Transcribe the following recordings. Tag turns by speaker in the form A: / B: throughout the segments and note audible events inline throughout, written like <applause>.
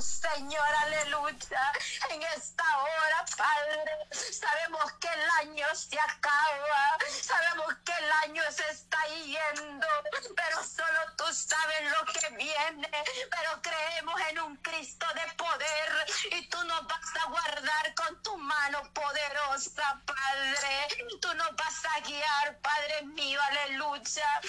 A: Señor, aleluya, en esta hora, Padre. Sabemos que el año se acaba, sabemos que el año se está yendo, pero solo tú sabes lo que viene. Pero creemos en un Cristo de poder y tú nos vas a guardar con tu mano poderosa, Padre. Tú nos vas a guiar, Padre mío, aleluya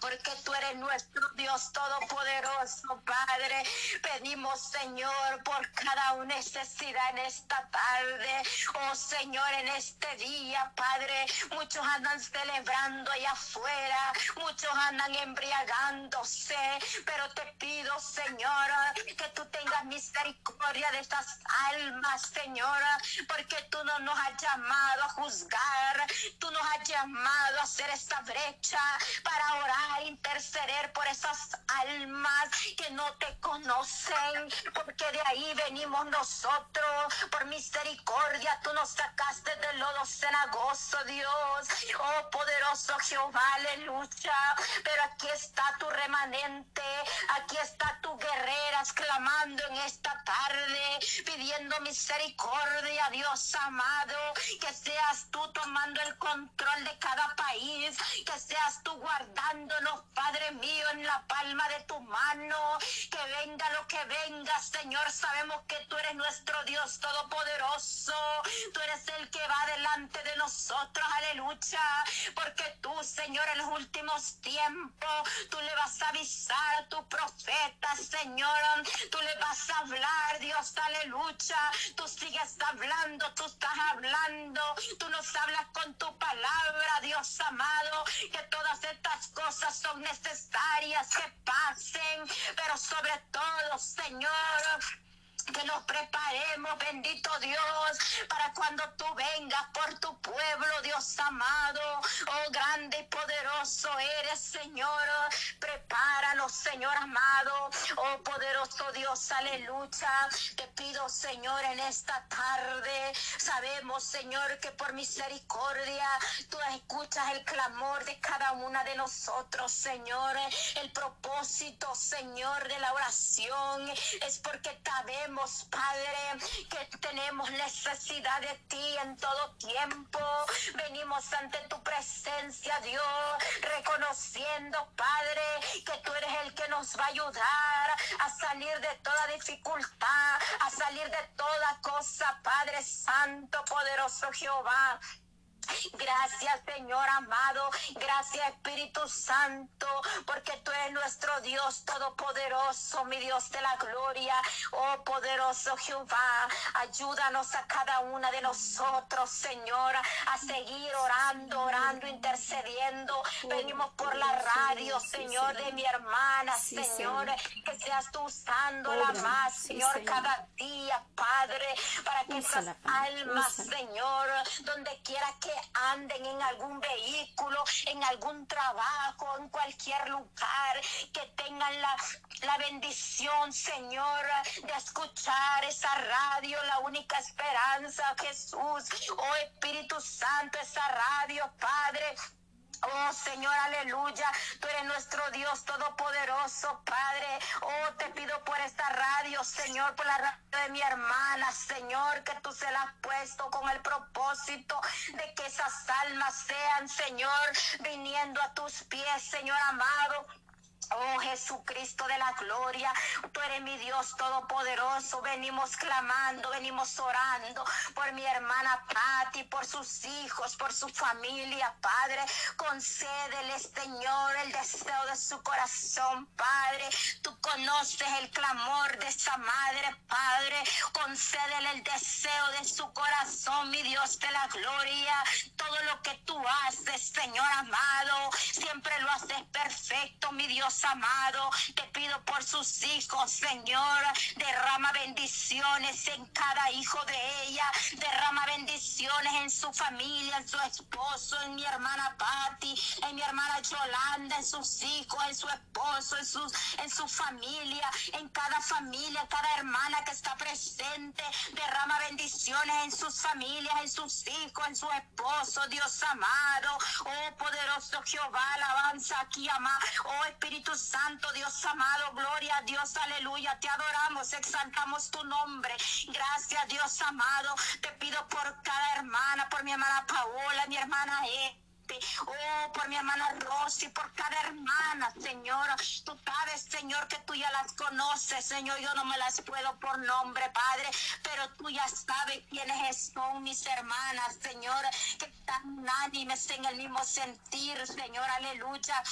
A: porque tú eres nuestro Dios todopoderoso, Padre. Pedimos, Señor, por cada necesidad en esta tarde. Oh, Señor, en este día, Padre. Muchos andan celebrando allá afuera, muchos andan embriagándose, pero te pido, Señora, que tú tengas misericordia de estas almas, Señora, porque tú no nos has llamado a juzgar, tú nos has llamado a hacer esta brecha para orar a interceder por esas almas que no te conocen, porque de ahí venimos nosotros. Por misericordia tú nos sacaste del lodo cenagoso, Dios. Oh poderoso Jehová, aleluya. Pero aquí está tu remanente, aquí está tu guerrera exclamando en esta tarde, pidiendo misericordia, Dios amado, que seas tú tomando el control de cada país, que seas tú guardando Padre mío, en la palma de tu mano. Que venga lo que venga, Señor. Sabemos que tú eres nuestro Dios todopoderoso. Tú eres el que va delante de nosotros. Aleluya. Porque tú, Señor, en los últimos tiempos, tú le vas a avisar a tu profeta, Señor. Tú le vas a hablar, Dios. Aleluya. Tú sigues hablando, tú estás hablando. Tú nos hablas con tu palabra, Dios amado. Que todas estas cosas son necesarias que pasen, pero sobre todo, Señor, que nos preparemos, bendito Dios, para cuando tú vengas por tu pueblo, Dios amado. Oh, grande y poderoso eres, Señor. Prepáranos, Señor amado. Oh, poderoso Dios, aleluya. Te pido, Señor, en esta tarde. Sabemos, Señor, que por misericordia tú escuchas el clamor de cada una de nosotros, Señor. El propósito, Señor, de la oración es porque sabemos Padre, que tenemos necesidad de ti en todo tiempo. Venimos ante tu presencia, Dios, reconociendo, Padre, que tú eres el que nos va a ayudar a salir de toda dificultad, a salir de toda cosa, Padre Santo, poderoso Jehová. Gracias Señor amado, gracias Espíritu Santo, porque tú eres nuestro Dios todopoderoso, mi Dios de la gloria. Oh poderoso Jehová, ayúdanos a cada una de nosotros, Señor, a seguir orando, orando, intercediendo. Venimos por la radio, Señor, de mi hermana, Señor, que seas tú usándola más, Señor, cada día, Padre, para que esas almas, Señor, donde quiera que anden en algún vehículo, en algún trabajo, en cualquier lugar, que tengan la, la bendición, Señor, de escuchar esa radio, la única esperanza, Jesús, oh Espíritu Santo, esa radio, Padre Oh Señor, aleluya. Tú eres nuestro Dios todopoderoso, Padre. Oh, te pido por esta radio, Señor, por la radio de mi hermana, Señor, que tú se la has puesto con el propósito de que esas almas sean, Señor, viniendo a tus pies, Señor amado Oh Jesucristo de la gloria, tú eres mi Dios todopoderoso. Venimos clamando, venimos orando por mi hermana Patti, por sus hijos, por su familia, Padre. Concédele, Señor, el deseo de su corazón, Padre. Tú conoces el clamor de esa madre, Padre. Concédele el deseo de su corazón, mi Dios de la gloria. Todo lo que tú haces, Señor amado, siempre lo haces perfecto, mi Dios amado, te pido por sus hijos, Señor, derrama bendiciones en cada hijo de ella, derrama bendiciones en su familia, en su esposo, en mi hermana Patti, en mi hermana Yolanda, en sus hijos, en su esposo, en, sus, en su familia, en cada familia, cada hermana que está presente, derrama bendiciones en sus familias, en sus hijos, en su esposo, Dios amado, oh poderoso Jehová, alabanza aquí, ama, oh Espíritu Santo, Dios amado, gloria a Dios, aleluya. Te adoramos, exaltamos tu nombre. Gracias, Dios amado. Te pido por cada hermana, por mi hermana Paola, mi hermana E Oh, por mi hermana Rosy, por cada hermana, Señor. Tú sabes, Señor, que tú ya las conoces, Señor. Yo no me las puedo por nombre, Padre, pero tú ya sabes quiénes son mis hermanas, Señor, que están unánimes en el mismo sentir, Señor. Aleluya.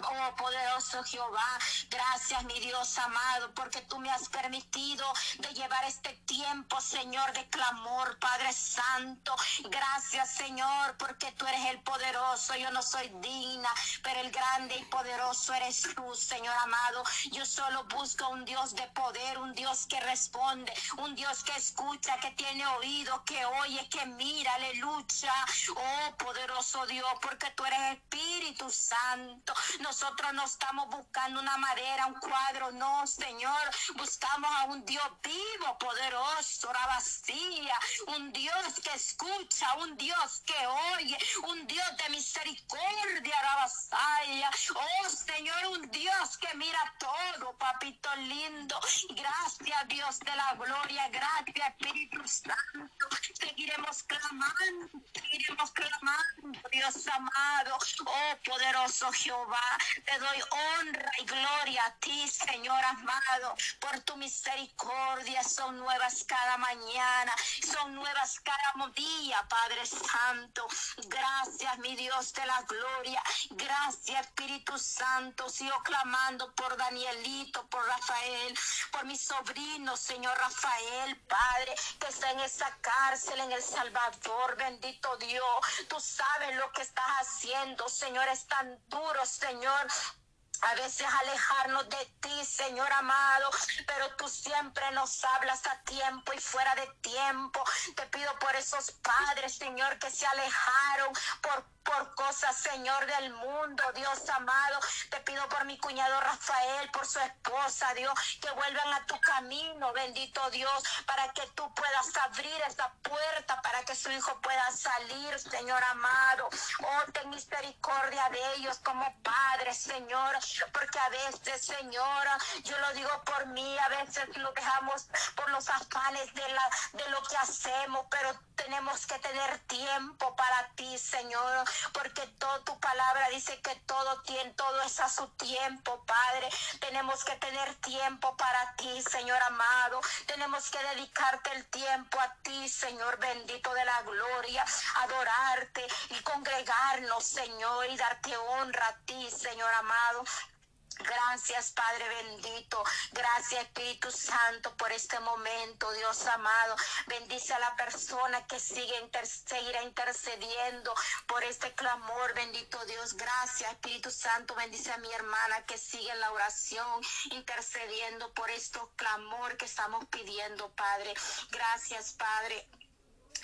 A: Oh poderoso Jehová, gracias mi Dios amado, porque tú me has permitido de llevar este tiempo, Señor, de clamor, Padre Santo. Gracias, Señor, porque tú eres el poderoso. Yo no soy digna, pero el grande y poderoso eres tú, Señor amado. Yo solo busco un Dios de poder, un Dios que responde, un Dios que escucha, que tiene oído, que oye, que mira, aleluya. Oh poderoso Dios, porque tú eres Espíritu Santo. Nosotros no estamos buscando una madera, un cuadro, no, Señor. Buscamos a un Dios vivo, poderoso, la vacía, un Dios que escucha, un Dios que oye, un Dios de misericordia, vacía. Oh, Señor, un Dios que mira todo, papito lindo. Gracias, Dios de la gloria, gracias, Espíritu Santo. Seguiremos clamando, seguiremos clamando, Dios amado. Oh, poderoso Jehová. Te doy honra y gloria a ti, Señor amado, por tu misericordia. Son nuevas cada mañana, son nuevas cada día, Padre Santo. Gracias, mi Dios de la gloria. Gracias, Espíritu Santo. Sigo clamando por Danielito, por Rafael, por mi sobrino, Señor Rafael, Padre, que está en esa cárcel en El Salvador. Bendito Dios, tú sabes lo que estás haciendo, Señor. Es tan duro, Señor a veces alejarnos de ti, Señor amado, pero tú siempre nos hablas a tiempo y fuera de tiempo. Te pido por esos padres, Señor, que se alejaron por por cosas, Señor, del mundo, Dios amado. Te pido por mi cuñado Rafael, por su esposa, Dios, que vuelvan a tu camino, bendito Dios, para que tú puedas abrir esa puerta, para que su hijo pueda salir, Señor amado. Oh, ten misericordia de ellos como padre, Señor, porque a veces, Señora, yo lo digo por mí, a veces lo dejamos por los afanes de, la, de lo que hacemos, pero tenemos que tener tiempo para ti, Señor porque toda tu palabra dice que todo todo es a su tiempo, Padre. Tenemos que tener tiempo para ti, Señor amado. Tenemos que dedicarte el tiempo a ti, Señor bendito de la gloria, adorarte y congregarnos, Señor, y darte honra a ti, Señor amado. Gracias, Padre bendito. Gracias, Espíritu Santo, por este momento, Dios amado. Bendice a la persona que sigue seguirá intercediendo por este clamor, bendito Dios. Gracias, Espíritu Santo. Bendice a mi hermana que sigue en la oración, intercediendo por este clamor que estamos pidiendo, Padre. Gracias, Padre.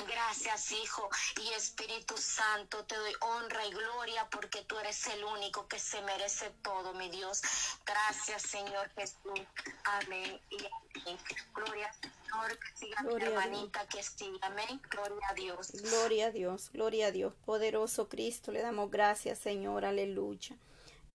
A: Gracias, Hijo y Espíritu Santo. Te doy honra y gloria porque tú eres el único que se merece todo, mi Dios. Gracias, Señor Jesús. Amén y amén. Gloria Señor. Siga mi hermanita que siga. Amén. Gloria a Dios.
B: Gloria a Dios. Gloria a Dios. Poderoso Cristo, le damos gracias, Señor. Aleluya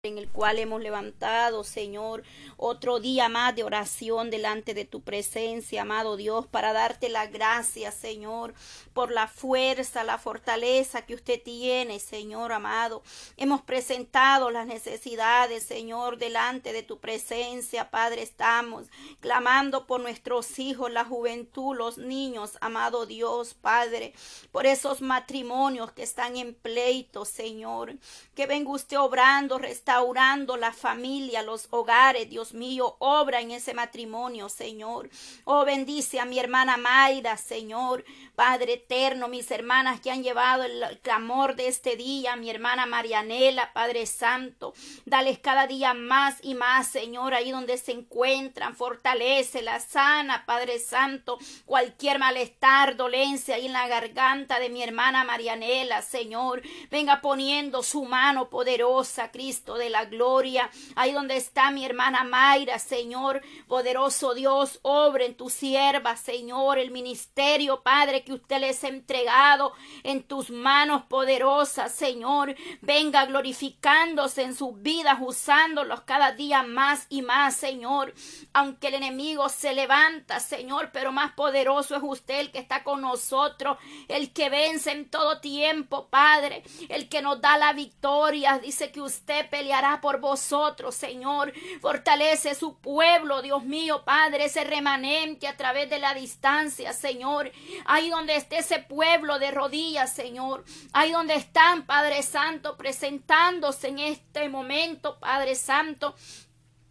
B: en el cual hemos levantado, Señor, otro día más de oración delante de tu presencia, amado Dios, para darte la gracia, Señor, por la fuerza, la fortaleza que usted tiene, Señor amado. Hemos presentado las necesidades, Señor, delante de tu presencia, Padre. Estamos clamando por nuestros hijos, la juventud, los niños, amado Dios, Padre, por esos matrimonios que están en pleito, Señor. Que venga usted obrando, restaurando restaurando la familia, los hogares, Dios mío, obra en ese matrimonio, Señor. Oh, bendice a mi hermana Maida, Señor. Padre eterno, mis hermanas que han llevado el clamor de este día, mi hermana Marianela, Padre Santo, dales cada día más y más, Señor, ahí donde se encuentran, fortalece la sana, Padre Santo, cualquier malestar, dolencia ahí en la garganta de mi hermana Marianela, Señor, venga poniendo su mano poderosa, Cristo de la gloria. Ahí donde está mi hermana Mayra, Señor, poderoso Dios, obra en tu sierva, Señor, el ministerio, Padre, que usted les ha entregado en tus manos poderosas, Señor. Venga glorificándose en sus vidas, usándolos cada día más y más, Señor. Aunque el enemigo se levanta, Señor, pero más poderoso es usted el que está con nosotros, el que vence en todo tiempo, Padre, el que nos da la victoria. Dice que usted peleará por vosotros, Señor. Fortalece su pueblo, Dios mío, Padre, ese remanente a través de la distancia, Señor. Ahí donde esté ese pueblo de rodillas, Señor. Ahí donde están, Padre Santo, presentándose en este momento, Padre Santo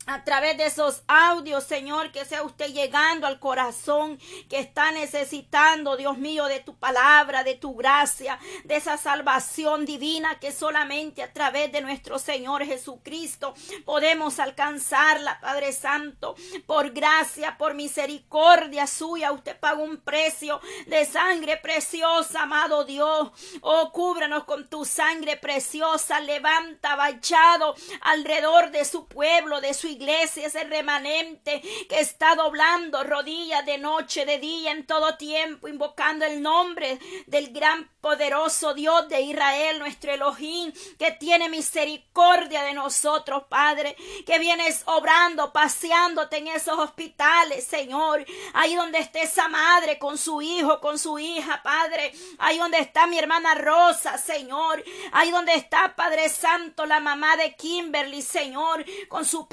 B: a través de esos audios, Señor, que sea usted llegando al corazón que está necesitando, Dios mío, de tu palabra, de tu gracia, de esa salvación divina que solamente a través de nuestro Señor Jesucristo podemos alcanzarla, Padre Santo, por gracia, por misericordia suya. Usted paga un precio de sangre preciosa, amado Dios. Oh, cúbranos con tu sangre preciosa. Levanta, bachado alrededor de su pueblo, de su iglesia iglesia, ese remanente que está doblando rodillas de noche, de día, en todo tiempo, invocando el nombre del gran poderoso Dios de Israel, nuestro Elohim, que tiene misericordia de nosotros, Padre, que vienes obrando, paseándote en esos hospitales, Señor, ahí donde esté esa madre con su hijo, con su hija, Padre, ahí donde está mi hermana Rosa, Señor, ahí donde está, Padre Santo, la mamá de Kimberly, Señor, con su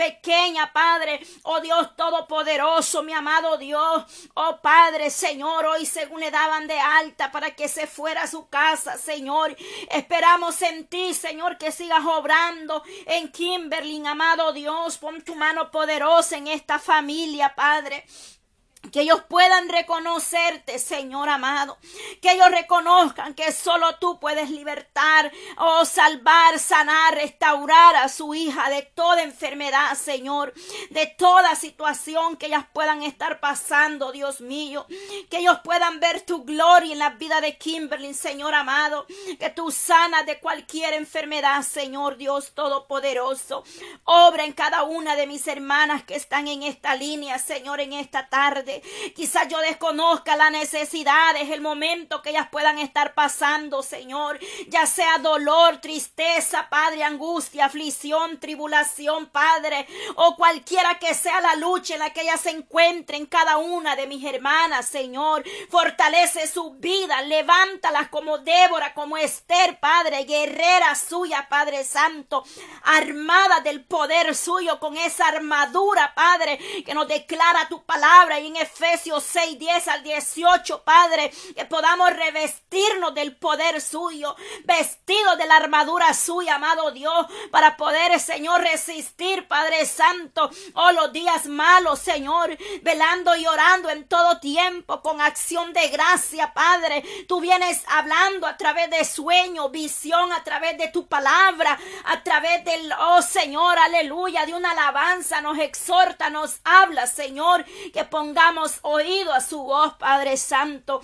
B: Padre, oh Dios Todopoderoso, mi amado Dios, oh Padre, Señor, hoy según le daban de alta para que se fuera su casa, Señor. Esperamos en ti, Señor, que sigas obrando en Kimberly, amado Dios. Pon tu mano poderosa en esta familia, Padre. Que ellos puedan reconocerte, Señor amado. Que ellos reconozcan que solo tú puedes libertar, o oh, salvar, sanar, restaurar a su hija de toda enfermedad, Señor. De toda situación que ellas puedan estar pasando, Dios mío. Que ellos puedan ver tu gloria en la vida de Kimberly, Señor amado. Que tú sanas de cualquier enfermedad, Señor Dios Todopoderoso. Obra en cada una de mis hermanas que están en esta línea, Señor, en esta tarde. Quizás yo desconozca la necesidad, es el momento que ellas puedan estar pasando, Señor. Ya sea dolor, tristeza, Padre, angustia, aflicción, tribulación, Padre, o cualquiera que sea la lucha en la que ellas se encuentren, cada una de mis hermanas, Señor. Fortalece su vida, levántalas como Débora, como Esther, Padre, guerrera suya, Padre Santo, armada del poder suyo con esa armadura, Padre, que nos declara tu palabra y en Efesios 6, 10 al 18, Padre, que podamos revestirnos del poder suyo, vestidos de la armadura suya, amado Dios, para poder, Señor, resistir, Padre Santo, oh, los días malos, Señor, velando y orando en todo tiempo con acción de gracia, Padre. Tú vienes hablando a través de sueño, visión, a través de tu palabra, a través del, oh Señor, aleluya, de una alabanza, nos exhorta, nos habla, Señor, que pongamos oído a su voz, Padre Santo.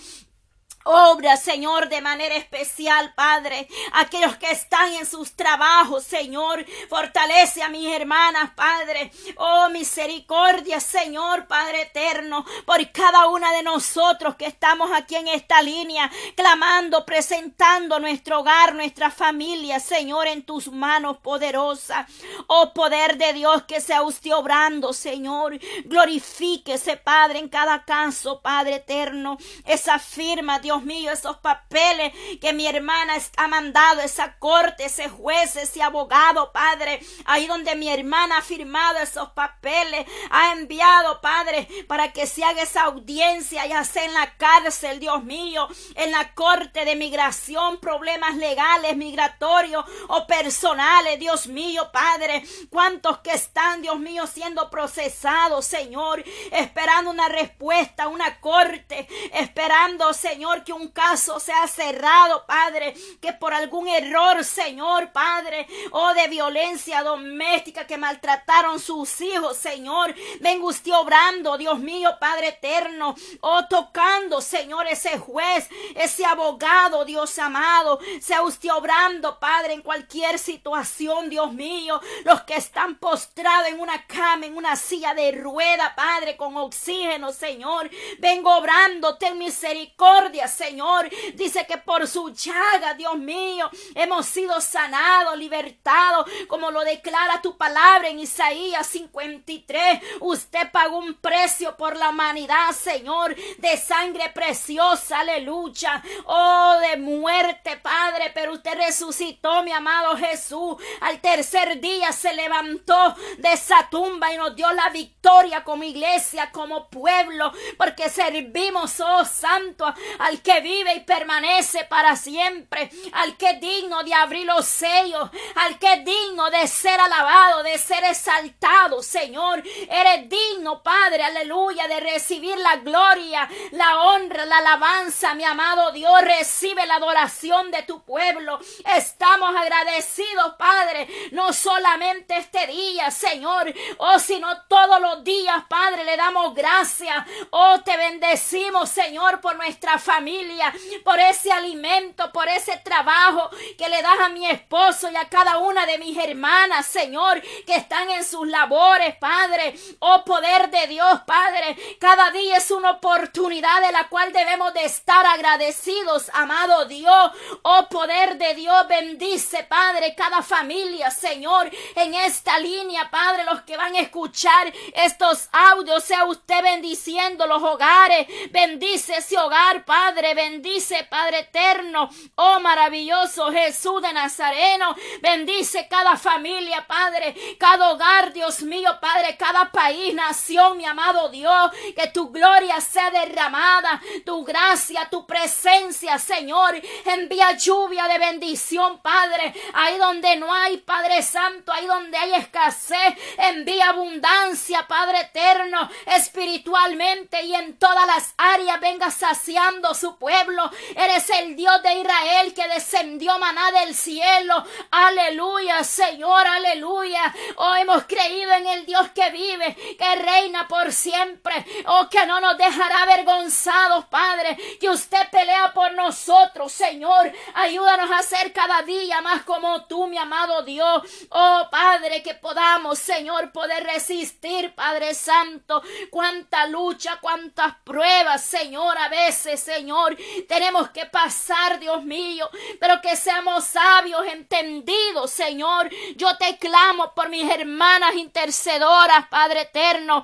B: Obra, Señor, de manera especial, Padre. Aquellos que están en sus trabajos, Señor. Fortalece a mis hermanas, Padre. Oh, misericordia, Señor, Padre eterno, por cada una de nosotros que estamos aquí en esta línea, clamando, presentando nuestro hogar, nuestra familia, Señor, en tus manos poderosas. Oh, poder de Dios que sea usted obrando, Señor. Glorifíquese, Padre, en cada caso, Padre eterno. Esa firma, Dios Dios mío, esos papeles que mi hermana ha mandado, esa corte, ese juez, ese abogado, Padre, ahí donde mi hermana ha firmado esos papeles, ha enviado, Padre, para que se haga esa audiencia, ya sea en la cárcel, Dios mío, en la corte de migración, problemas legales, migratorios o personales, Dios mío, Padre, cuántos que están, Dios mío, siendo procesados, Señor, esperando una respuesta, una corte, esperando, Señor, porque un caso se ha cerrado, Padre, que por algún error, Señor, Padre, o oh, de violencia doméstica que maltrataron sus hijos, Señor, venga usted obrando, Dios mío, Padre eterno, o oh, tocando, Señor, ese juez, ese abogado, Dios amado, sea usted obrando, Padre, en cualquier situación, Dios mío, los que están postrados en una cama, en una silla de rueda, Padre, con oxígeno, Señor, vengo obrando, ten misericordia, Señor, dice que por su llaga, Dios mío, hemos sido sanados, libertados, como lo declara tu palabra en Isaías 53, usted pagó un precio por la humanidad, Señor, de sangre preciosa, aleluya, oh, de muerte, Padre, pero usted resucitó, mi amado Jesús, al tercer día se levantó de esa tumba y nos dio la victoria como iglesia, como pueblo, porque servimos, oh Santo, al que vive y permanece para siempre, al que es digno de abrir los sellos, al que es digno de ser alabado, de ser exaltado, Señor, eres digno, Padre, aleluya, de recibir la gloria, la honra, la alabanza, mi amado Dios, recibe la adoración de tu pueblo. Estamos agradecidos, Padre, no solamente este día, Señor, oh, sino todos los días, Padre, le damos gracias. Oh, te bendecimos, Señor, por nuestra familia, por ese alimento, por ese trabajo que le das a mi esposo y a cada una de mis hermanas, Señor, que están en sus labores, Padre. Oh, poder de Dios, Padre. Cada día es una oportunidad de la cual debemos de estar agradecidos, amado Dios. Oh, poder de Dios, bendice, Padre, cada familia, Señor, en esta línea, Padre, los que van a escuchar estos audios, sea usted bendiciendo los hogares, bendice ese hogar, Padre, bendice, Padre eterno, oh maravilloso Jesús de Nazareno, bendice cada familia, Padre, cada hogar, Dios mío, Padre, cada país, nación, mi amado Dios, que tu gloria sea derramada, tu gracia, tu presencia, Señor, envía lluvia de bendición, Padre, ahí donde no hay, Padre Santo, ahí donde hay escasez, envía abundancia, Padre eterno, espiritualmente y en todas las áreas venga saciando su pueblo. Eres el Dios de Israel que descendió maná del cielo. Aleluya, Señor, aleluya. Oh, hemos creído en el Dios que vive, que reina por siempre. Oh, que no nos dejará avergonzados, Padre. Que usted pelea por nosotros, Señor. Ayúdanos a ser cada día más como tú, mi amado Dios. Oh, Padre, que podamos, Señor, poder resistir, Padre Santo. Cuánta lucha, cuántas pruebas, Señor, a veces, Señor, tenemos que pasar, Dios mío, pero que seamos sabios, entendidos, Señor. Yo te clamo por mis hermanas intercedoras, Padre eterno.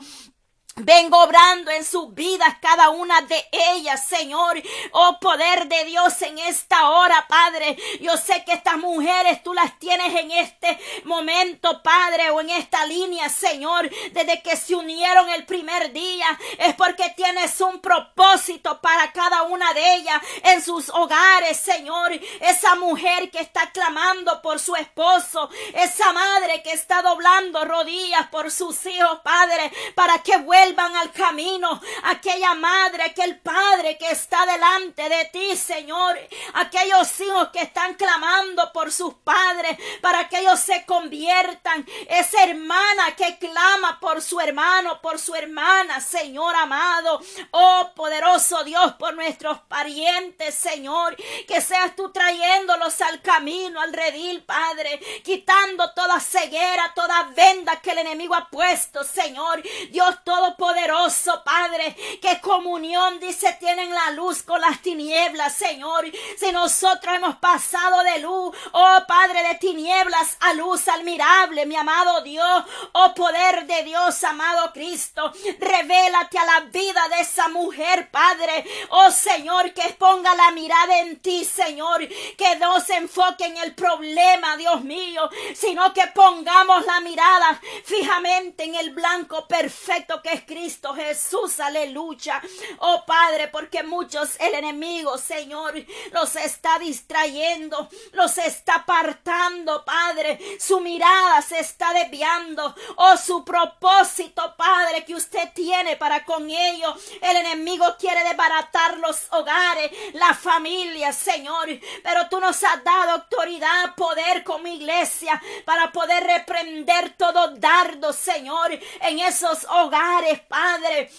B: Vengo obrando en sus vidas cada una de ellas, Señor. Oh poder de Dios en esta hora, Padre. Yo sé que estas mujeres tú las tienes en este momento, Padre, o en esta línea, Señor. Desde que se unieron el primer día, es porque tienes un propósito para cada una de ellas en sus hogares, Señor. Esa mujer que está clamando por su esposo, esa madre que está doblando rodillas por sus hijos, Padre, para que vuelvan vuelvan al camino. Aquella madre, aquel padre que está delante de ti, Señor. Aquellos hijos que están clamando por sus padres para que ellos se conviertan. Esa hermana que clama por su hermano, por su hermana, Señor amado. Oh poderoso Dios, por nuestros parientes, Señor. Que seas tú trayéndolos al camino, al redil, Padre. Quitando toda ceguera, toda venda que el enemigo ha puesto, Señor. Dios todo poderoso, Padre. Que comunión, dice, tienen la luz con las tinieblas, Señor. Si nosotros hemos pasado de luz, oh Padre, de tinieblas a luz admirable, mi amado Dios, oh poder de Dios, amado Cristo, revélate a la vida de esa mujer, Padre. Oh Señor, que ponga la mirada en ti, Señor. Que no se enfoque en el problema, Dios mío, sino que pongamos la mirada fijamente en el blanco perfecto que es Cristo Jesús, aleluya. Oh Padre, porque muchos el enemigo, Señor, los está distrayendo, los está apartando, Padre. Su mirada se está desviando. Oh, su propósito, Padre, que usted tiene para con ellos. El enemigo quiere desbaratar los hogares, la familia, Señor. Pero tú nos has dado autoridad, poder como iglesia para poder reprender todo dardo, Señor, en esos hogares, Padre.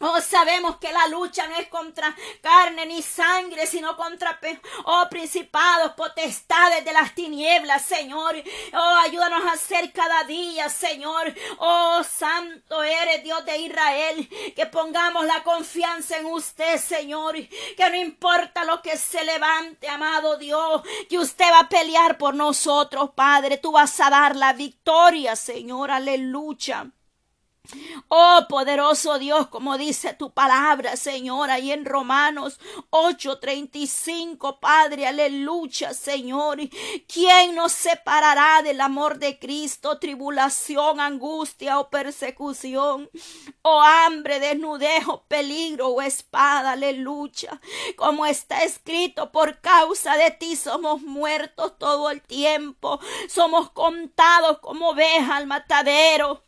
B: Oh, sabemos que la lucha no es contra carne ni sangre, sino contra oh, principados, potestades de las tinieblas, Señor. Oh, ayúdanos a hacer cada día, Señor. Oh, santo eres Dios de Israel. Que pongamos la confianza en usted, Señor. Que no importa lo que se levante, amado Dios, que usted va a pelear por nosotros, Padre. Tú vas a dar la victoria, Señor. Aleluya. Oh poderoso Dios, como dice tu palabra, Señor, ahí en Romanos 8:35, Padre, aleluya, Señor. ¿Quién nos separará del amor de Cristo? Tribulación, angustia o persecución, o hambre, desnudez, o peligro o espada, aleluya. Como está escrito, por causa de ti somos muertos todo el tiempo, somos contados como ovejas al matadero.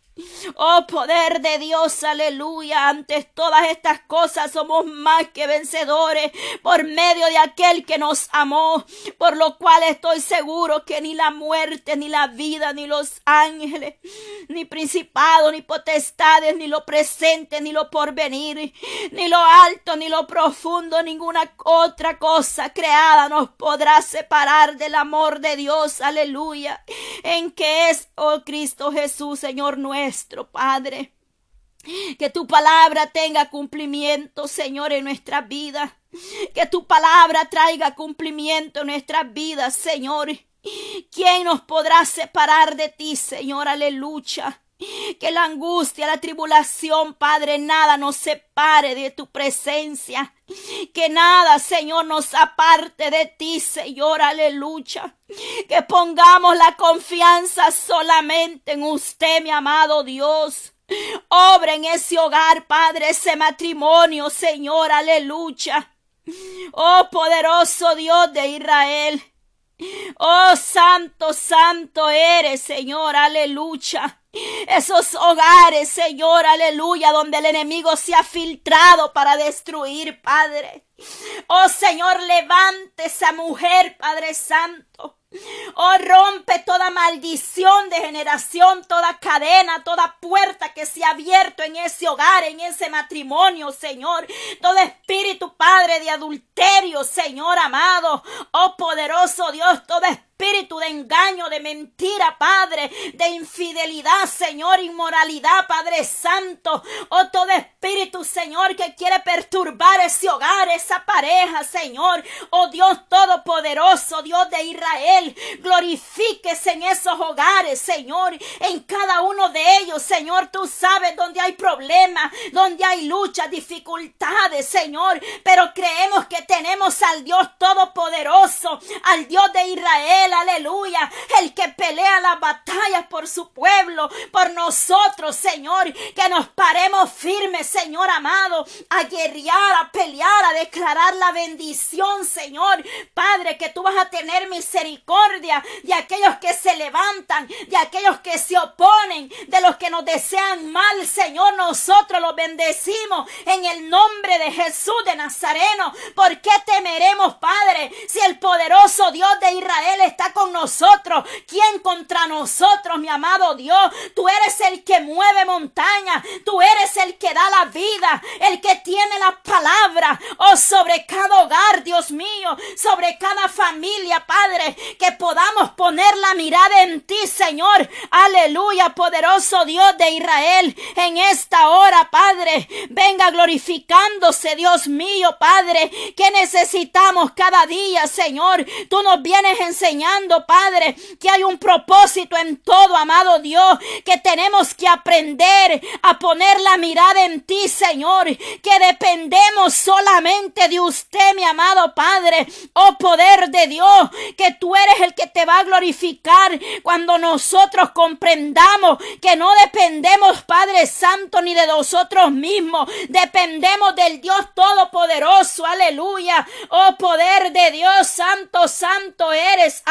B: Oh poder de Dios, aleluya. Ante todas estas cosas somos más que vencedores por medio de aquel que nos amó, por lo cual estoy seguro que ni la muerte, ni la vida, ni los ángeles, ni principados, ni potestades, ni lo presente, ni lo porvenir, ni lo alto, ni lo profundo, ninguna otra cosa creada nos podrá separar del amor de Dios, aleluya, en que es, oh Cristo Jesús, Señor nuestro nuestro, Padre. Que tu palabra tenga cumplimiento, Señor, en nuestra vida. Que tu palabra traiga cumplimiento en nuestras vidas, Señor. ¿Quién nos podrá separar de ti, Señor? Aleluya. Que la angustia, la tribulación, Padre, nada nos separe de tu presencia. Que nada, Señor, nos aparte de ti, Señor, aleluya. Que pongamos la confianza solamente en usted, mi amado Dios. Obra en ese hogar, Padre, ese matrimonio, Señor, aleluya. Oh poderoso Dios de Israel. Oh santo, santo eres, Señor, aleluya. Esos hogares, Señor, aleluya, donde el enemigo se ha filtrado para destruir, Padre. Oh Señor, levante esa mujer, Padre Santo. Oh, rompe toda maldición de generación, toda cadena, toda puerta que se ha abierto en ese hogar, en ese matrimonio, Señor. Todo espíritu, Padre, de adulterio, Señor amado. Oh, poderoso Dios, todo espíritu espíritu de engaño, de mentira, Padre, de infidelidad, Señor, inmoralidad, Padre Santo, oh todo espíritu, Señor, que quiere perturbar ese hogar, esa pareja, Señor, oh Dios Todopoderoso, Dios de Israel, glorifíquese en esos hogares, Señor, en cada uno de ellos, Señor, tú sabes dónde hay problemas, donde hay luchas, dificultades, Señor, pero creemos que tenemos al Dios Todopoderoso, al Dios de Israel, aleluya, el que pelea las batallas por su pueblo, por nosotros, Señor, que nos paremos firmes, Señor amado, a guerrear, a pelear, a declarar la bendición, Señor, Padre, que tú vas a tener misericordia de aquellos que se levantan, de aquellos que se oponen, de los que nos desean mal, Señor, nosotros los bendecimos en el nombre de Jesús de Nazareno. ¿Por qué temeremos, Padre, si el poderoso Dios de Israel está está con nosotros. ¿Quién contra nosotros, mi amado Dios? Tú eres el que mueve montaña. Tú eres el que da la vida. El que tiene la palabra. Oh, sobre cada hogar, Dios mío. Sobre cada familia, Padre. Que podamos poner la mirada en ti, Señor. Aleluya, poderoso Dios de Israel. En esta hora, Padre. Venga glorificándose, Dios mío, Padre. Que necesitamos cada día, Señor. Tú nos vienes enseñando Padre, que hay un propósito en todo, amado Dios, que tenemos que aprender a poner la mirada en ti, Señor que dependemos solamente de usted, mi amado Padre, oh poder de Dios, que tú eres el que te va a glorificar cuando nosotros comprendamos que no dependemos, Padre Santo, ni de nosotros mismos, dependemos del Dios Todopoderoso, aleluya, oh poder de Dios, santo, santo eres,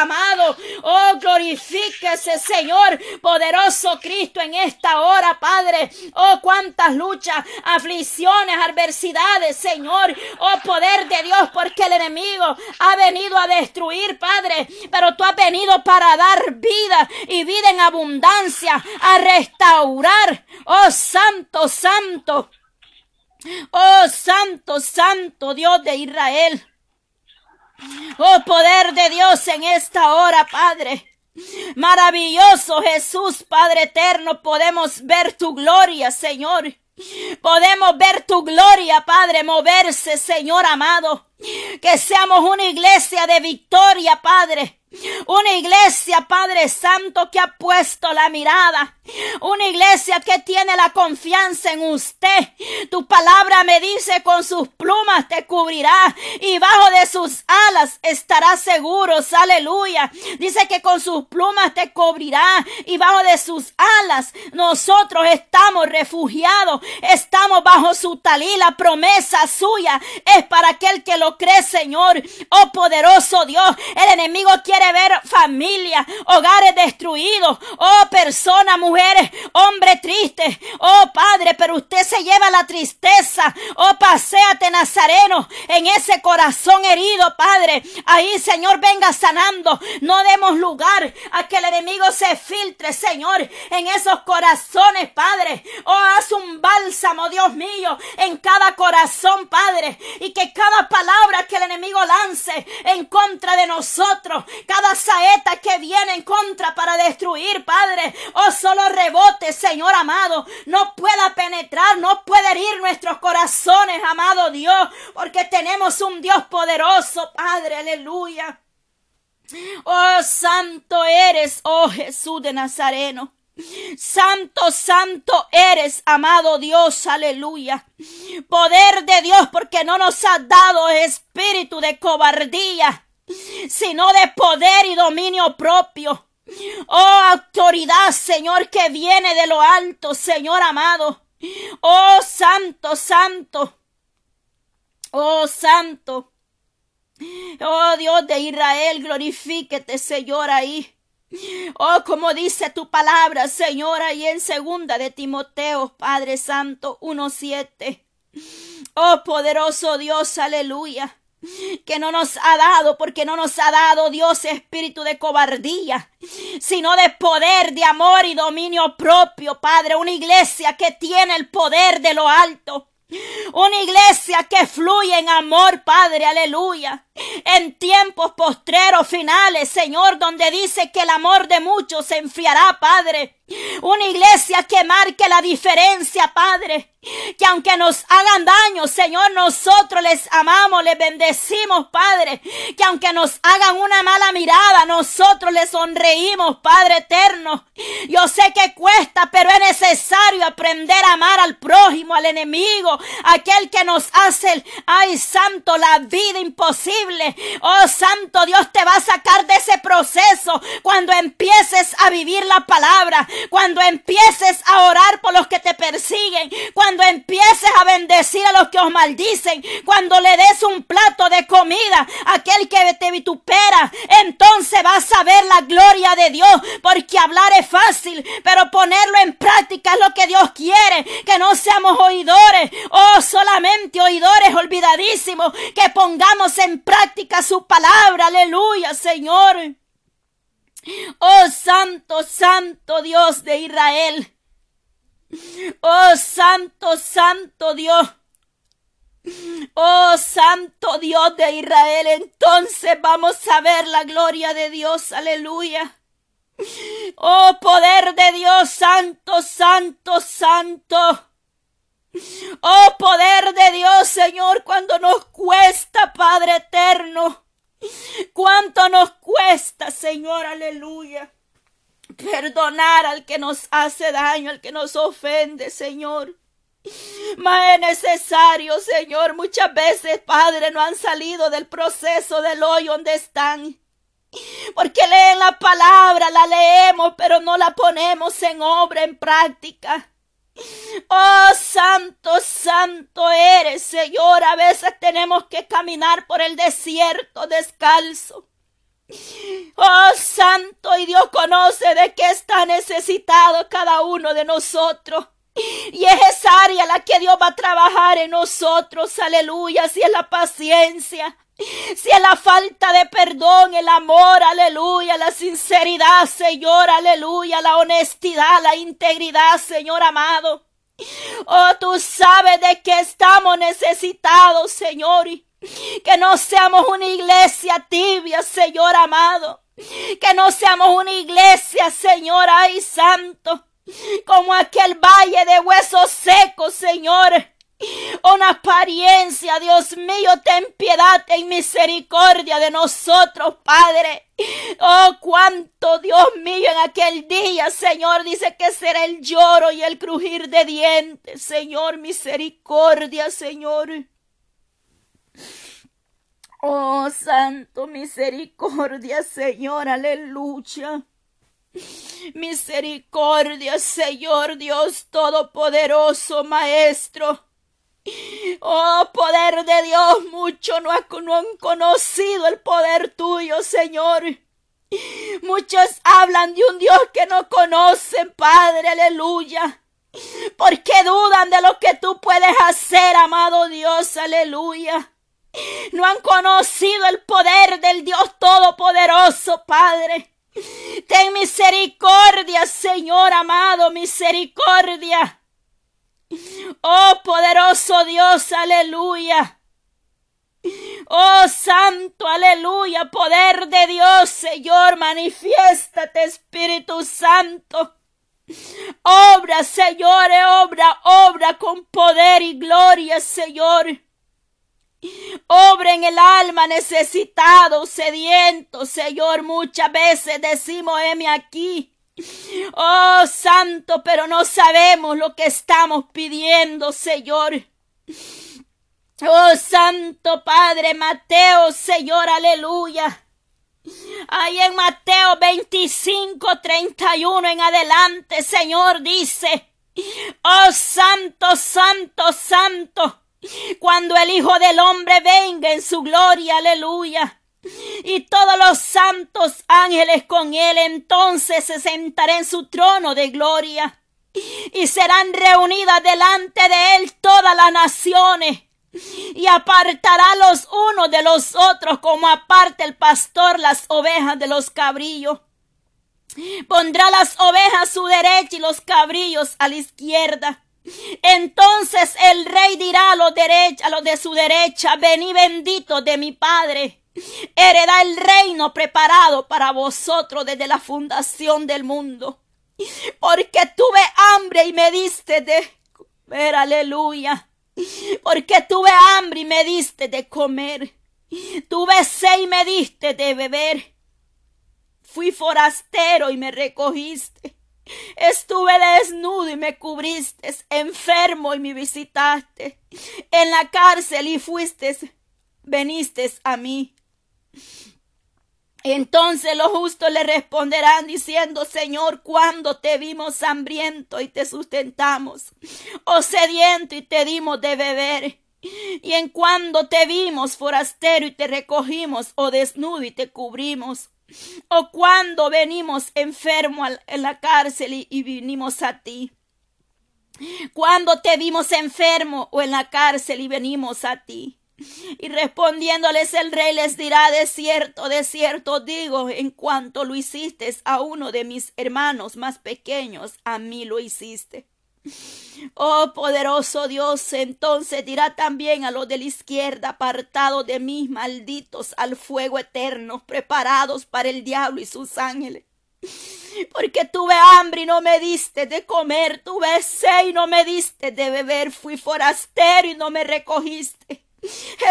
B: oh glorifíquese, Señor, poderoso Cristo, en esta hora, Padre, oh cuántas luchas, aflicciones, adversidades, Señor, oh poder de Dios, porque el enemigo ha venido a destruir, Padre, pero tú has venido para dar vida y vida en abundancia, a restaurar, oh Santo, Santo. Oh Santo, Santo Dios de Israel. Oh poder de Dios en esta hora, Padre. Maravilloso Jesús, Padre eterno, podemos ver tu gloria, Señor. Podemos ver tu gloria, Padre, moverse, Señor amado. Que seamos una iglesia de victoria, Padre. Una iglesia, Padre Santo, que ha puesto la mirada. Una iglesia que tiene la confianza en usted. Tu palabra me dice, con sus plumas te cubrirá y bajo de sus alas estarás seguro. Aleluya. Dice que con sus plumas te cubrirá y bajo de sus alas nosotros estamos refugiados. Estamos bajo su talí. La promesa suya es para aquel que lo cree, Señor. Oh poderoso Dios. El enemigo quiere ver familia, hogares destruidos, oh personas, mujeres, hombres tristes, oh Padre, pero usted se lleva la tristeza, oh paséate Nazareno en ese corazón herido, Padre. Ahí, Señor, venga sanando. No demos lugar a que el enemigo se filtre, Señor, en esos corazones, Padre. Oh, haz un bálsamo, Dios mío, en cada corazón, Padre, y que cada palabra que el enemigo lance en contra de nosotros, cada saeta que viene en contra para destruir, Padre, oh solo rebote, Señor amado, no pueda penetrar, no puede herir nuestros corazones, amado Dios, porque tenemos un Dios poderoso, Padre, aleluya. Oh, santo eres, oh Jesús de Nazareno. Santo, santo eres, amado Dios, aleluya. Poder de Dios, porque no nos ha dado espíritu de cobardía, sino de poder y dominio propio. Oh, autoridad, Señor, que viene de lo alto, Señor amado. Oh, santo, santo. Oh, santo. Oh, Dios de Israel, glorifíquete, Señor, ahí. Oh, como dice tu palabra, Señor, ahí en segunda de Timoteo, Padre Santo 1.7. Oh, poderoso Dios, aleluya que no nos ha dado, porque no nos ha dado Dios espíritu de cobardía, sino de poder, de amor y dominio propio, Padre. Una iglesia que tiene el poder de lo alto. Una iglesia que fluye en amor, Padre, aleluya. En tiempos postreros finales, Señor, donde dice que el amor de muchos se enfriará, Padre. Una iglesia que marque la diferencia, Padre. Que aunque nos hagan daño, Señor, nosotros les amamos, les bendecimos, Padre. Que aunque nos hagan una mala mirada, nosotros les sonreímos, Padre eterno. Yo sé que cuesta, pero es necesario aprender a amar al prójimo, al enemigo, aquel que nos hace, ay, santo, la vida imposible. Oh, santo Dios, te va a sacar de ese proceso cuando empieces a vivir la palabra, cuando empieces a orar por los que te persiguen, cuando empieces a bendecir a los que os maldicen, cuando le des un plato de comida a aquel que te vitupera, entonces vas a ver la gloria de Dios, porque hablar es fácil, pero ponerlo en práctica es lo que Dios quiere, que no seamos oidores, oh solamente oidores olvidadísimos, que pongamos en práctica su palabra, aleluya, Señor. Oh Santo, Santo Dios de Israel. Oh Santo, Santo Dios. Oh Santo Dios de Israel, entonces vamos a ver la gloria de Dios, aleluya. Oh poder de Dios, santo, santo, santo. Oh poder de Dios, Señor, cuando nos cuesta, Padre eterno. Cuánto nos cuesta, Señor, aleluya. Perdonar al que nos hace daño, al que nos ofende, Señor. Mas es necesario, Señor, muchas veces, Padre, no han salido del proceso del hoyo donde están. Porque leen la palabra, la leemos, pero no la ponemos en obra, en práctica. Oh, santo, santo eres, Señor. A veces tenemos que caminar por el desierto descalzo. Oh, santo, y Dios conoce de qué está necesitado cada uno de nosotros. Y es esa área la que Dios va a trabajar en nosotros, aleluya, si es la paciencia, si es la falta de perdón, el amor, aleluya, la sinceridad, Señor, aleluya, la honestidad, la integridad, Señor amado. Oh, tú sabes de qué estamos necesitados, Señor. Que no seamos una iglesia tibia, Señor amado. Que no seamos una iglesia, Señor, ay santo como aquel valle de huesos secos, Señor. Una apariencia, Dios mío, ten piedad, ten misericordia de nosotros, Padre. Oh, cuánto, Dios mío, en aquel día, Señor, dice que será el lloro y el crujir de dientes. Señor, misericordia, Señor. Oh, santo, misericordia, Señor, aleluya. Misericordia, Señor Dios Todopoderoso, Maestro. Oh, poder de Dios, mucho no, han conocido el poder tuyo, Señor. Muchos hablan de un Dios que no conocen, Padre, aleluya. Porque dudan de lo que tú puedes hacer, amado Dios, aleluya. No han conocido el poder del Dios Todopoderoso, Padre. Ten misericordia, Señor amado, misericordia. Oh poderoso Dios, aleluya. Oh Santo, aleluya, poder de Dios, Señor, manifiéstate, Espíritu Santo. Obra, Señor, obra, obra con poder y gloria, Señor. Obra en el alma necesitado, sediento, Señor. Muchas veces decimos, heme aquí. Oh, santo, pero no sabemos lo que estamos pidiendo, Señor. Oh, santo Padre, Mateo, Señor, aleluya. Ahí en Mateo 25, 31 en adelante, Señor dice, oh, santo, santo, santo cuando el Hijo del Hombre venga en su gloria, aleluya. Y todos los santos ángeles con él entonces se sentará en su trono de gloria. Y serán reunidas delante de él todas las naciones. Y apartará los unos de los otros como aparte el pastor las ovejas de los cabrillos. Pondrá las ovejas a su derecha y los cabrillos a la izquierda. Entonces el rey dirá a los, a los de su derecha, vení bendito de mi Padre. Hereda el reino preparado para vosotros desde la fundación del mundo. Porque tuve hambre y me diste de comer, aleluya. Porque tuve hambre y me diste de comer. Tuve sed y me diste de beber. Fui forastero y me recogiste. Estuve desnudo y me cubriste, enfermo y me visitaste, en la cárcel y fuiste, veniste a mí. Entonces los justos le responderán diciendo, Señor, cuando te vimos hambriento y te sustentamos, o sediento y te dimos de beber, y en cuando te vimos forastero y te recogimos, o desnudo y te cubrimos, o cuando venimos enfermo en la cárcel y, vinimos a ti. Cuando te vimos enfermo o en la cárcel y venimos a ti. Y respondiéndoles el rey les dirá, de cierto, de cierto digo, en cuanto lo hiciste a uno de mis hermanos más pequeños, a mí lo hiciste. Oh poderoso Dios, entonces dirá también a los de la izquierda, apartados de mí, malditos al fuego eterno, preparados para el diablo y sus ángeles. Porque tuve hambre y no me diste de comer, tuve sed y no me diste de beber, fui forastero y no me recogiste.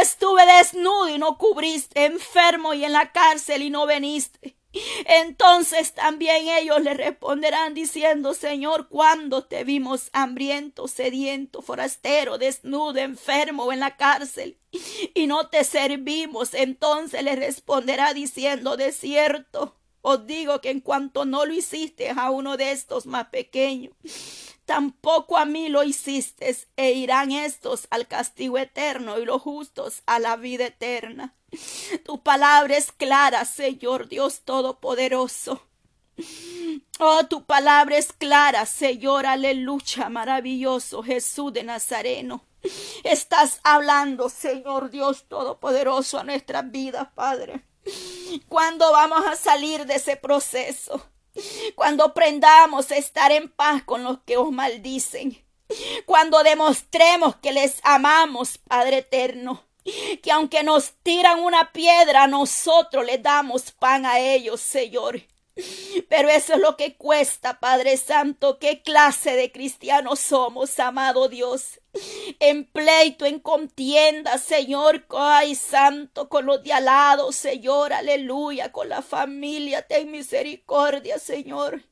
B: Estuve desnudo y no cubriste, enfermo y en la cárcel y no veniste. Entonces también ellos le responderán diciendo, Señor, ¿cuándo te vimos hambriento, sediento, forastero, desnudo, enfermo o en la cárcel? Y no te servimos. Entonces le responderá diciendo, de cierto, os digo que en cuanto no lo hiciste a uno de estos más pequeños, tampoco a mí lo hiciste, e irán estos al castigo eterno y los justos a la vida eterna. Tu palabra es clara, Señor Dios Todopoderoso. Oh, tu palabra es clara, Señor, aleluya, maravilloso Jesús de Nazareno. Estás hablando, Señor Dios Todopoderoso, a nuestras vidas, Padre. ¿Cuándo vamos a salir de ese proceso? Cuando aprendamos a estar en paz con los que os maldicen. Cuando demostremos que les amamos, Padre eterno que aunque nos tiran una piedra, nosotros le damos pan a ellos, Señor. Pero eso es lo que cuesta, Padre Santo. ¿Qué clase de cristianos somos, amado Dios? En pleito, en contienda, Señor, ay Santo, con los de al lado, Señor, aleluya, con la familia, ten misericordia, Señor.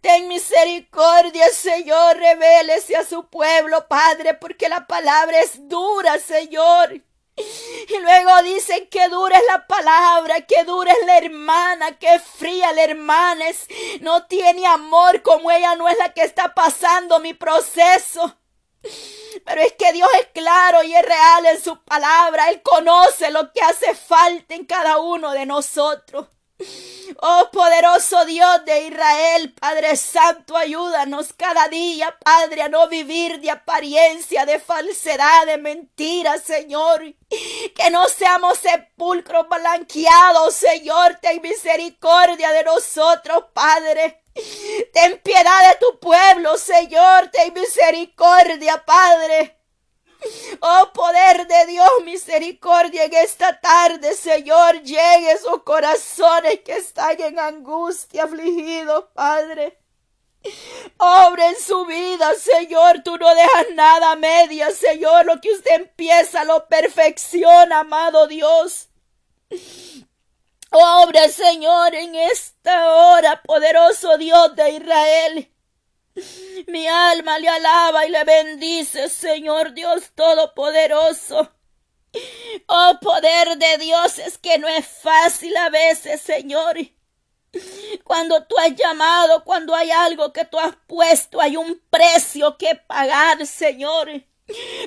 B: Ten misericordia, Señor, revélese a su pueblo, Padre, porque la palabra es dura, Señor. <laughs> Y luego dicen que dura es la palabra, que dura es la hermana, que fría la hermana es, no tiene amor como ella no es la que está pasando mi proceso. Pero es que Dios es claro y es real en su palabra. Él conoce lo que hace falta en cada uno de nosotros. Oh poderoso Dios de Israel, Padre Santo, ayúdanos cada día, Padre, a no vivir de apariencia, de falsedad, de mentira, Señor. Que no seamos sepulcros blanqueados, Señor. Ten misericordia de nosotros, Padre. Ten piedad de tu pueblo, Señor. Ten misericordia, Padre. Oh poder de Dios, misericordia en esta tarde, Señor, llegue esos corazones que están en angustia, afligidos, Padre. Obra en su vida, Señor. Tú no dejas nada a media, Señor. Lo que usted empieza lo perfecciona, amado Dios. Obra, Señor, en esta hora, poderoso Dios de Israel. Mi alma le alaba y le bendice, Señor Dios Todopoderoso. Oh poder de Dios, es que no es fácil a veces, Señor. Cuando tú has llamado, cuando hay algo que tú has puesto, hay un precio que pagar, Señor.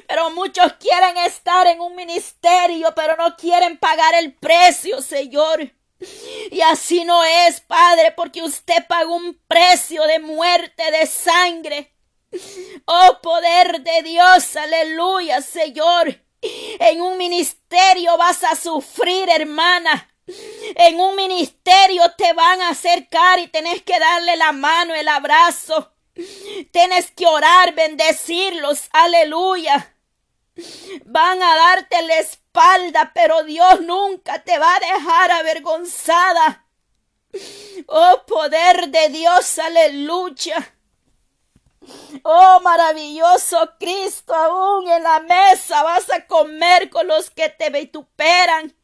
B: Pero muchos quieren estar en un ministerio, pero no quieren pagar el precio, Señor. Y así no es, Padre, porque usted pagó un precio de muerte, de sangre. Oh poder de Dios, aleluya, Señor. En un ministerio vas a sufrir, hermana. En un ministerio te van a acercar y tenés que darle la mano, el abrazo. Tienes que orar, bendecirlos, aleluya. Van a darte la espalda, pero Dios nunca te va a dejar avergonzada. Oh poder de Dios, aleluya. Oh maravilloso Cristo, aún en la mesa vas a comer con los que te vituperan.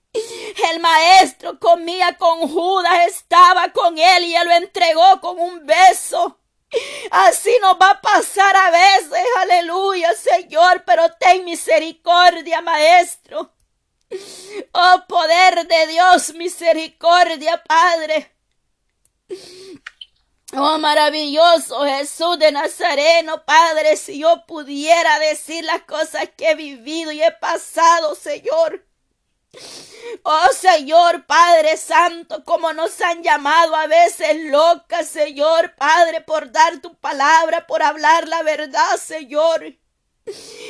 B: El maestro comía con Judas, estaba con él y él lo entregó con un beso. Así nos va a pasar a veces, aleluya, Señor, pero ten misericordia, Maestro. Oh poder de Dios, misericordia, Padre. Oh maravilloso Jesús de Nazareno, Padre, si yo pudiera decir las cosas que he vivido y he pasado, Señor. Oh Señor Padre Santo, como nos han llamado a veces locas, Señor Padre, por dar tu palabra, por hablar la verdad, Señor.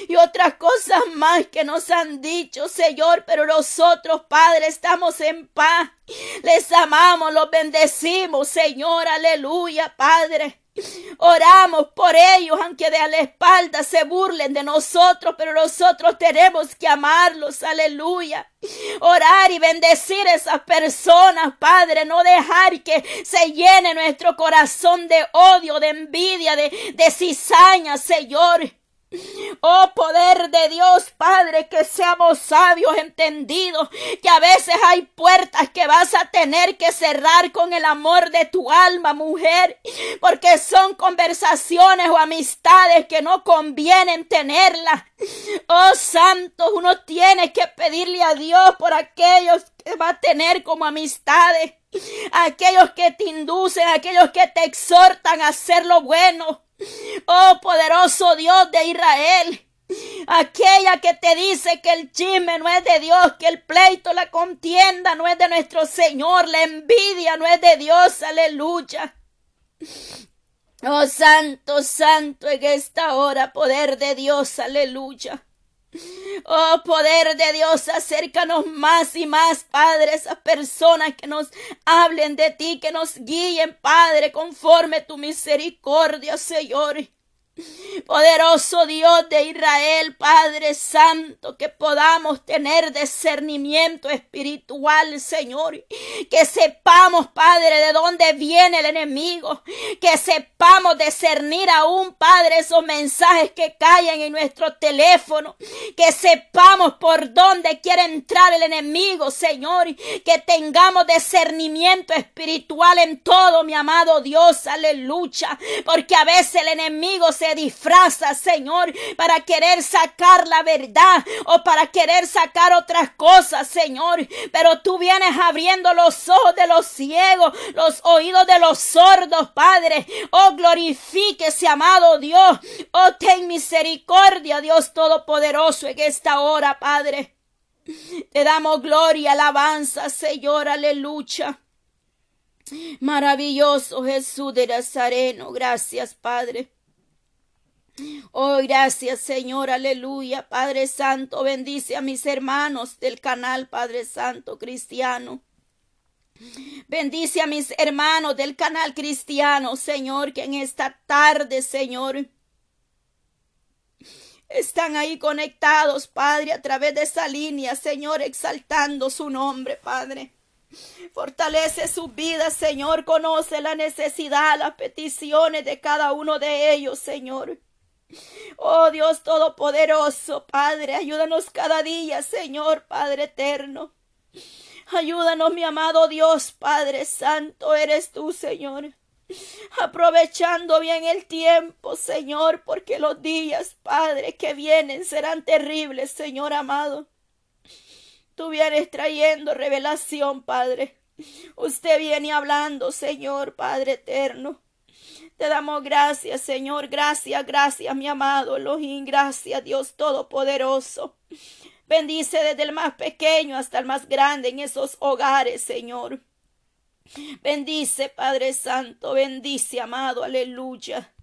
B: Y otras cosas más que nos han dicho, Señor, pero nosotros, Padre, estamos en paz. Les amamos, los bendecimos, Señor, aleluya, Padre. Oramos por ellos, aunque de a la espalda se burlen de nosotros, pero nosotros tenemos que amarlos, aleluya. Orar y bendecir a esas personas, Padre, no dejar que se llene nuestro corazón de odio, de envidia, de, de cizaña, Señor. Oh poder de Dios, Padre, que seamos sabios, entendidos, que a veces hay puertas que vas a tener que cerrar con el amor de tu alma, mujer, porque son conversaciones o amistades que no convienen tenerlas. Oh santo, uno tiene que pedirle a Dios por aquellos que va a tener como amistades, aquellos que te inducen, aquellos que te exhortan a hacer lo bueno Oh poderoso Dios de Israel. Aquella que te dice que el chisme no es de Dios, que el pleito, la contienda no es de nuestro Señor, la envidia no es de Dios, aleluya. Oh Santo, Santo en esta hora, poder de Dios, aleluya. Oh poder de Dios, acércanos más y más, Padre, esas personas que nos hablen de ti, que nos guíen, Padre, conforme tu misericordia, Señor. Poderoso Dios de Israel, Padre Santo, que podamos tener discernimiento espiritual, Señor. Que sepamos, Padre, de dónde viene el enemigo. Que sepamos discernir aún, Padre, esos mensajes que caen en nuestro teléfono. Que sepamos por dónde quiere entrar el enemigo, Señor. Que tengamos discernimiento espiritual en todo, mi amado Dios. Aleluya. Porque a veces el enemigo se disfraza, Señor, para querer sacar la verdad o para querer sacar otras cosas, Señor. Pero tú vienes abriendo los ojos de los ciegos, los oídos de los sordos, Padre. Oh, glorifíquese, amado Dios. Oh, ten misericordia, Dios Todopoderoso, en esta hora, Padre. Te damos gloria, alabanza, Señor, aleluya. Maravilloso Jesús de Nazareno, gracias, Padre. Oh, gracias Señor, aleluya. Padre Santo, bendice a mis hermanos del canal Padre Santo Cristiano. Bendice a mis hermanos del canal cristiano, Señor, que en esta tarde, Señor, están ahí conectados, Padre, a través de esa línea, Señor, exaltando su nombre, Padre. Fortalece sus vidas, Señor. Conoce la necesidad, las peticiones de cada uno de ellos, Señor. Oh Dios Todopoderoso, Padre, ayúdanos cada día, Señor, Padre eterno. Ayúdanos, mi amado Dios, Padre Santo, eres tú, Señor. Aprovechando bien el tiempo, Señor, porque los días, Padre, que vienen serán terribles, Señor amado. Tú vienes trayendo revelación, Padre. Usted viene hablando, Señor, Padre eterno. Te damos gracias, Señor. Gracias, gracias, mi amado Elohim. Gracias, Dios Todopoderoso. Bendice desde el más pequeño hasta el más grande en esos hogares, Señor. Bendice, Padre Santo. Bendice, amado. Aleluya.